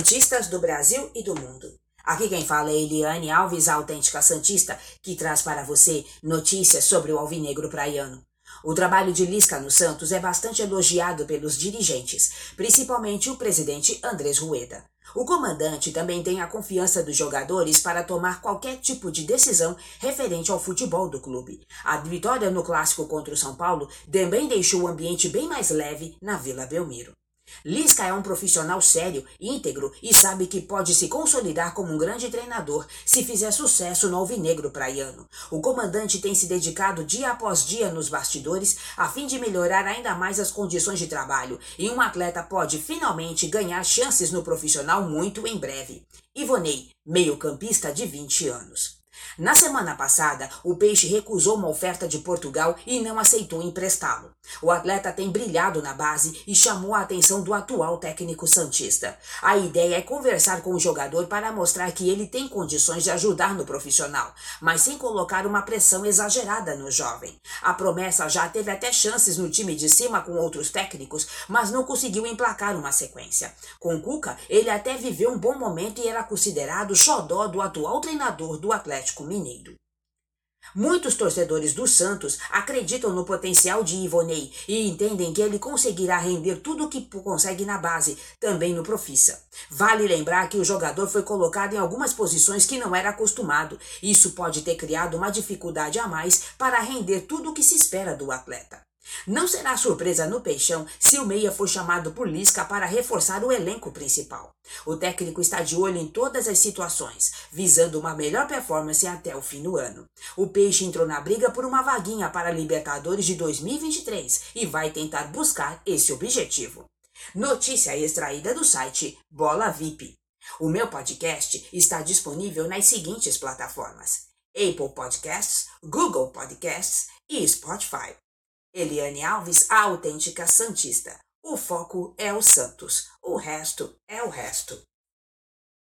Santistas do Brasil e do mundo. Aqui quem fala é Eliane Alves, a autêntica Santista, que traz para você notícias sobre o alvinegro praiano. O trabalho de Lisca no Santos é bastante elogiado pelos dirigentes, principalmente o presidente Andrés Rueda. O comandante também tem a confiança dos jogadores para tomar qualquer tipo de decisão referente ao futebol do clube. A vitória no clássico contra o São Paulo também deixou o ambiente bem mais leve na Vila Belmiro. Lisca é um profissional sério, íntegro e sabe que pode se consolidar como um grande treinador se fizer sucesso no alvinegro praiano. O comandante tem se dedicado dia após dia nos bastidores a fim de melhorar ainda mais as condições de trabalho e um atleta pode finalmente ganhar chances no profissional muito em breve. Ivonei, meio-campista de 20 anos. Na semana passada, o Peixe recusou uma oferta de Portugal e não aceitou emprestá-lo. O atleta tem brilhado na base e chamou a atenção do atual técnico Santista. A ideia é conversar com o jogador para mostrar que ele tem condições de ajudar no profissional, mas sem colocar uma pressão exagerada no jovem. A promessa já teve até chances no time de cima com outros técnicos, mas não conseguiu emplacar uma sequência. Com Cuca, ele até viveu um bom momento e era considerado xodó do atual treinador do Atlético Mineiro. Muitos torcedores do Santos acreditam no potencial de Ivonei e entendem que ele conseguirá render tudo o que consegue na base, também no Profissa. Vale lembrar que o jogador foi colocado em algumas posições que não era acostumado. Isso pode ter criado uma dificuldade a mais para render tudo o que se espera do atleta. Não será surpresa no Peixão se o Meia for chamado por Lisca para reforçar o elenco principal. O técnico está de olho em todas as situações, visando uma melhor performance até o fim do ano. O Peixe entrou na briga por uma vaguinha para Libertadores de 2023 e vai tentar buscar esse objetivo. Notícia extraída do site Bola VIP. O meu podcast está disponível nas seguintes plataformas: Apple Podcasts, Google Podcasts e Spotify. Eliane Alves, a autêntica Santista. O foco é o Santos, o resto é o resto.